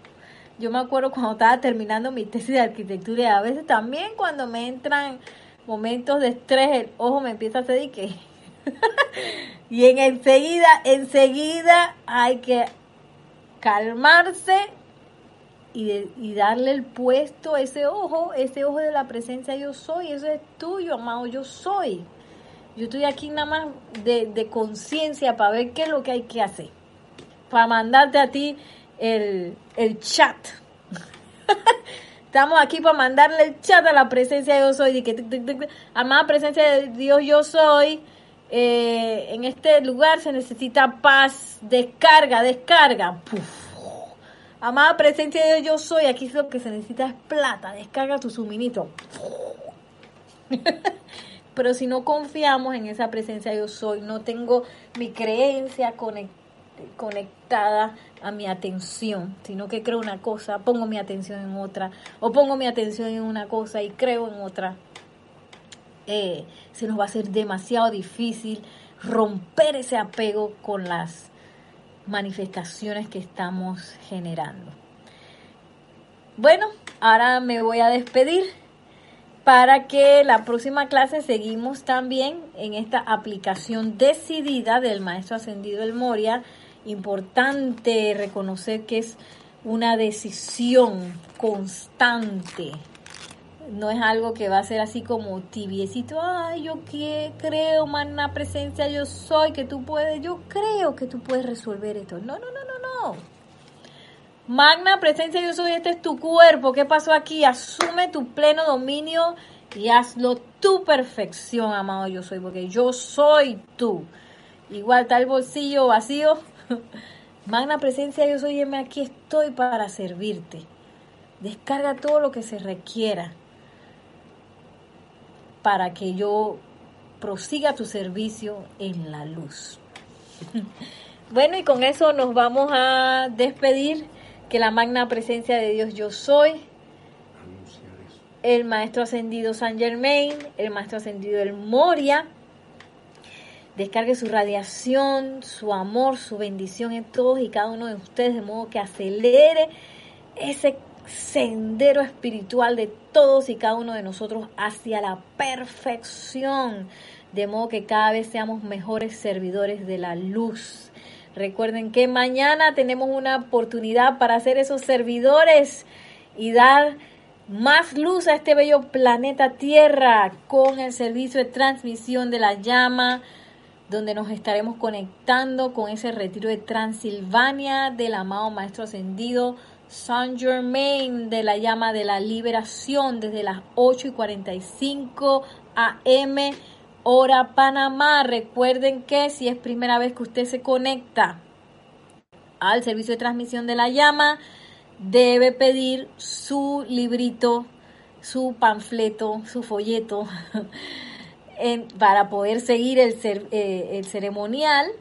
Yo me acuerdo cuando estaba terminando mi tesis de arquitectura y a veces también cuando me entran momentos de estrés, el ojo me empieza a hacer y que... y en enseguida, enseguida hay que calmarse y, darle el puesto a ese ojo, ese ojo de la presencia yo soy, eso es tuyo, amado, yo soy. Yo estoy aquí nada más de, de conciencia para ver qué es lo que hay que hacer. Para mandarte a ti el, el chat. Estamos aquí para mandarle el chat a la presencia soy. De que, amada presencia de Dios yo soy. Eh, en este lugar se necesita paz, descarga, descarga. Amada presencia de Dios, yo soy. Aquí lo que se necesita es plata. Descarga tu suministro. Pero si no confiamos en esa presencia yo soy, no tengo mi creencia conectada a mi atención, sino que creo una cosa, pongo mi atención en otra, o pongo mi atención en una cosa y creo en otra eh, se nos va a hacer demasiado difícil romper ese apego con las manifestaciones que estamos generando. Bueno, ahora me voy a despedir para que la próxima clase seguimos también en esta aplicación decidida del Maestro Ascendido El Moria. Importante reconocer que es una decisión constante no es algo que va a ser así como tibiecito, ay, yo que creo, magna presencia, yo soy, que tú puedes, yo creo que tú puedes resolver esto. No, no, no, no, no. Magna presencia, yo soy, este es tu cuerpo, ¿qué pasó aquí? Asume tu pleno dominio y hazlo tu perfección, amado yo soy, porque yo soy tú. Igual está el bolsillo vacío. Magna presencia, yo soy, aquí estoy para servirte. Descarga todo lo que se requiera para que yo prosiga tu servicio en la luz. Bueno, y con eso nos vamos a despedir. Que la magna presencia de Dios yo soy, el maestro ascendido San Germain, el maestro ascendido El Moria, descargue su radiación, su amor, su bendición en todos y cada uno de ustedes, de modo que acelere ese sendero espiritual de todos y cada uno de nosotros hacia la perfección, de modo que cada vez seamos mejores servidores de la luz. Recuerden que mañana tenemos una oportunidad para ser esos servidores y dar más luz a este bello planeta Tierra con el servicio de transmisión de la llama, donde nos estaremos conectando con ese retiro de Transilvania del amado Maestro Ascendido Saint Germain de la llama de la liberación desde las 8 y 45 am hora Panamá. Recuerden que si es primera vez que usted se conecta al servicio de transmisión de la llama, debe pedir su librito, su panfleto, su folleto para poder seguir el, eh, el ceremonial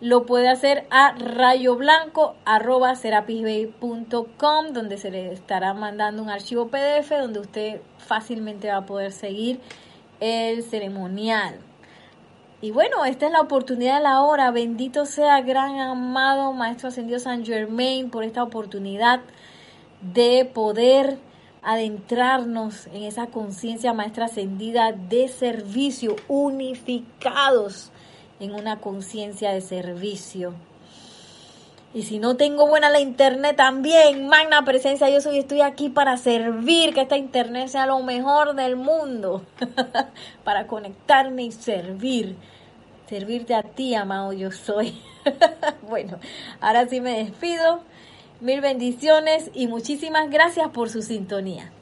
lo puede hacer a rayoblanco.com, donde se le estará mandando un archivo PDF donde usted fácilmente va a poder seguir el ceremonial. Y bueno, esta es la oportunidad de la hora. Bendito sea gran amado Maestro Ascendido San Germain por esta oportunidad de poder adentrarnos en esa conciencia maestra ascendida de servicio, unificados en una conciencia de servicio. Y si no tengo buena la internet también, magna presencia, yo soy, estoy aquí para servir, que esta internet sea lo mejor del mundo, para conectarme y servir, servirte a ti, amado, yo soy. bueno, ahora sí me despido. Mil bendiciones y muchísimas gracias por su sintonía.